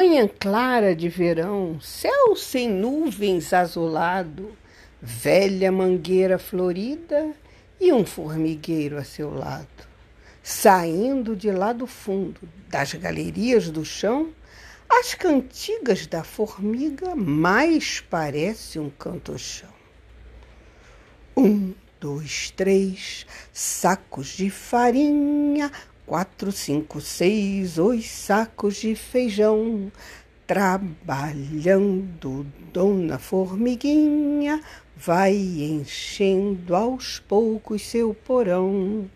Manhã clara de verão, céu sem nuvens azulado, velha mangueira florida e um formigueiro a seu lado. Saindo de lá do fundo das galerias do chão, as cantigas da formiga mais parece um cantochão. Um, dois, três, sacos de farinha, quatro, cinco, seis, oito sacos de feijão. Trabalhando, dona Formiguinha vai enchendo aos poucos seu porão.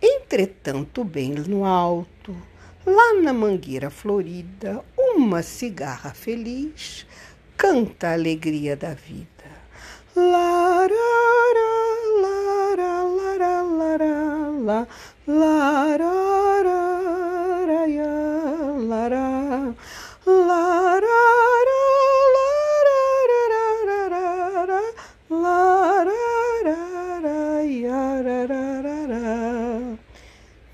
Entretanto, bem no alto, lá na mangueira florida, uma cigarra feliz canta a alegria da vida. Lara, lara, lara, lara, lara,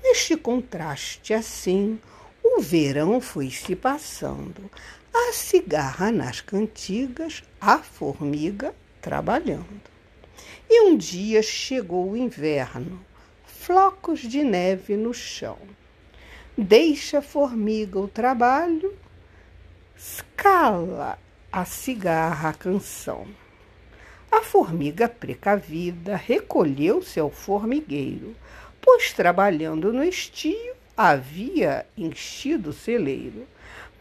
Neste contraste assim, o verão foi se passando, a cigarra nas cantigas, a formiga trabalhando. E um dia chegou o inverno flocos de neve no chão. Deixa a formiga o trabalho, escala a cigarra a canção. A formiga precavida recolheu-se ao formigueiro, pois trabalhando no estio havia enchido o celeiro.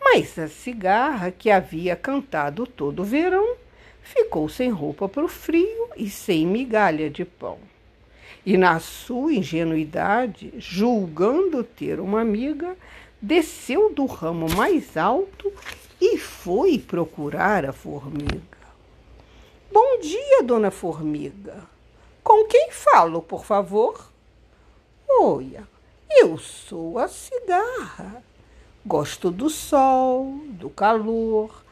Mas a cigarra, que havia cantado todo o verão, ficou sem roupa para o frio e sem migalha de pão e, na sua ingenuidade, julgando ter uma amiga, desceu do ramo mais alto e foi procurar a formiga. Bom dia, dona Formiga. Com quem falo, por favor? Olha, eu sou a cigarra. Gosto do sol, do calor.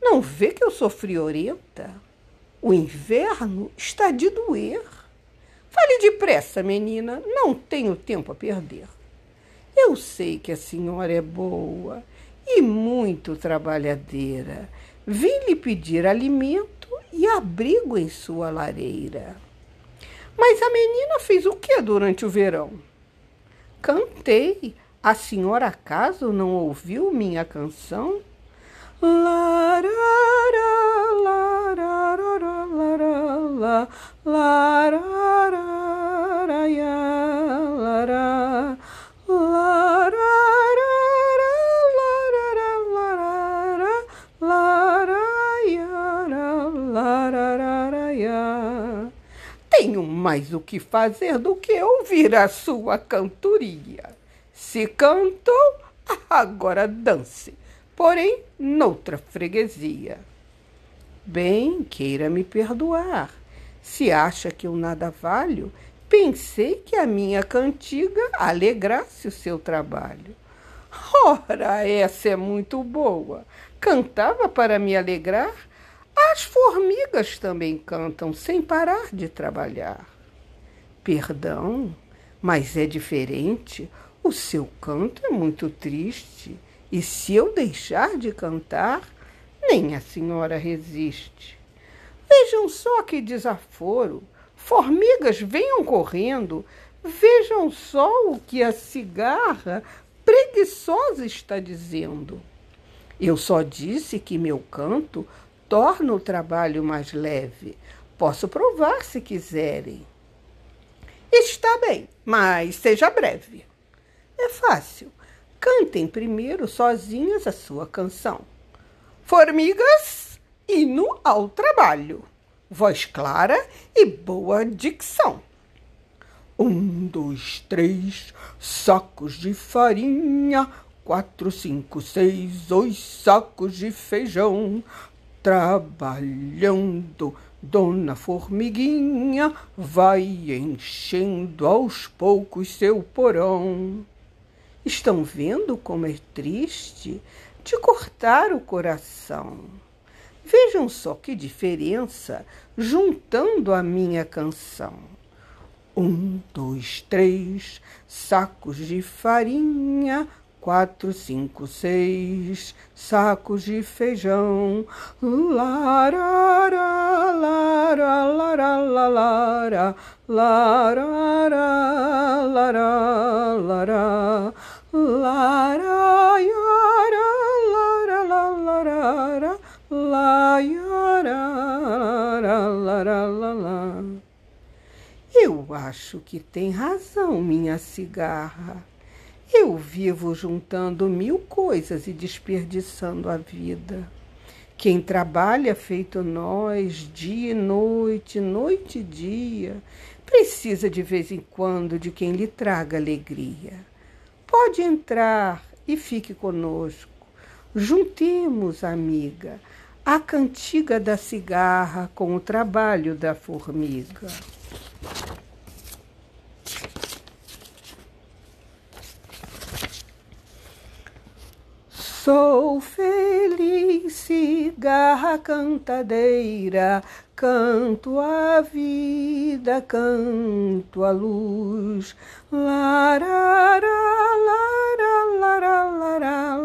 Não vê que eu sou friorenta? O inverno está de doer. Fale depressa, menina, não tenho tempo a perder. Eu sei que a senhora é boa e muito trabalhadeira. Vim lhe pedir alimento e abrigo em sua lareira. Mas a menina fez o que durante o verão? Cantei. A senhora acaso não ouviu minha canção? Larara, Mais o que fazer do que ouvir a sua cantoria. Se cantou, agora dance, porém noutra freguesia. Bem, queira me perdoar. Se acha que eu nada valho, pensei que a minha cantiga alegrasse o seu trabalho. Ora, essa é muito boa. Cantava para me alegrar as formigas também cantam sem parar de trabalhar. Perdão, mas é diferente. O seu canto é muito triste. E se eu deixar de cantar, nem a senhora resiste. Vejam só que desaforo. Formigas venham correndo. Vejam só o que a cigarra preguiçosa está dizendo. Eu só disse que meu canto torna o trabalho mais leve. Posso provar se quiserem. Está bem, mas seja breve. É fácil. Cantem primeiro sozinhas a sua canção. Formigas, hino ao trabalho. Voz clara e boa dicção. Um, dois, três, sacos de farinha. Quatro, cinco, seis, oito sacos de feijão. Trabalhando, Dona Formiguinha vai enchendo aos poucos seu porão. Estão vendo como é triste de cortar o coração. Vejam só que diferença juntando a minha canção. Um, dois, três, sacos de farinha, quatro, cinco, seis sacos de feijão. Larara, lara, lara, lara, larara, lara, lara, lara, yara, lara, lara, lara, yara, lara, lara. Eu acho que tem razão, minha cigarra. Eu vivo juntando mil coisas e desperdiçando a vida. Quem trabalha feito nós, dia e noite, noite e dia, precisa de vez em quando de quem lhe traga alegria. Pode entrar e fique conosco. Juntemos, amiga, a cantiga da cigarra com o trabalho da formiga. Sou feliz, cigarra cantadeira, canto a vida, canto a luz. Larara, lara, lara, lara,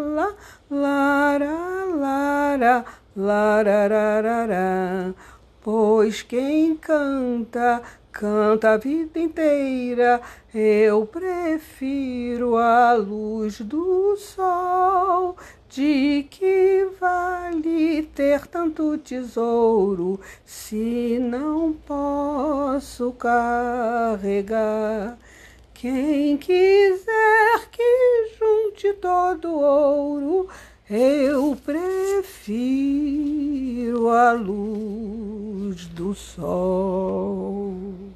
lara, lara, larararara. Pois quem canta canta a vida inteira. Eu prefiro a luz do sol. De que vale ter tanto tesouro se não posso carregar? Quem quiser que junte todo o ouro, eu prefiro a luz do sol.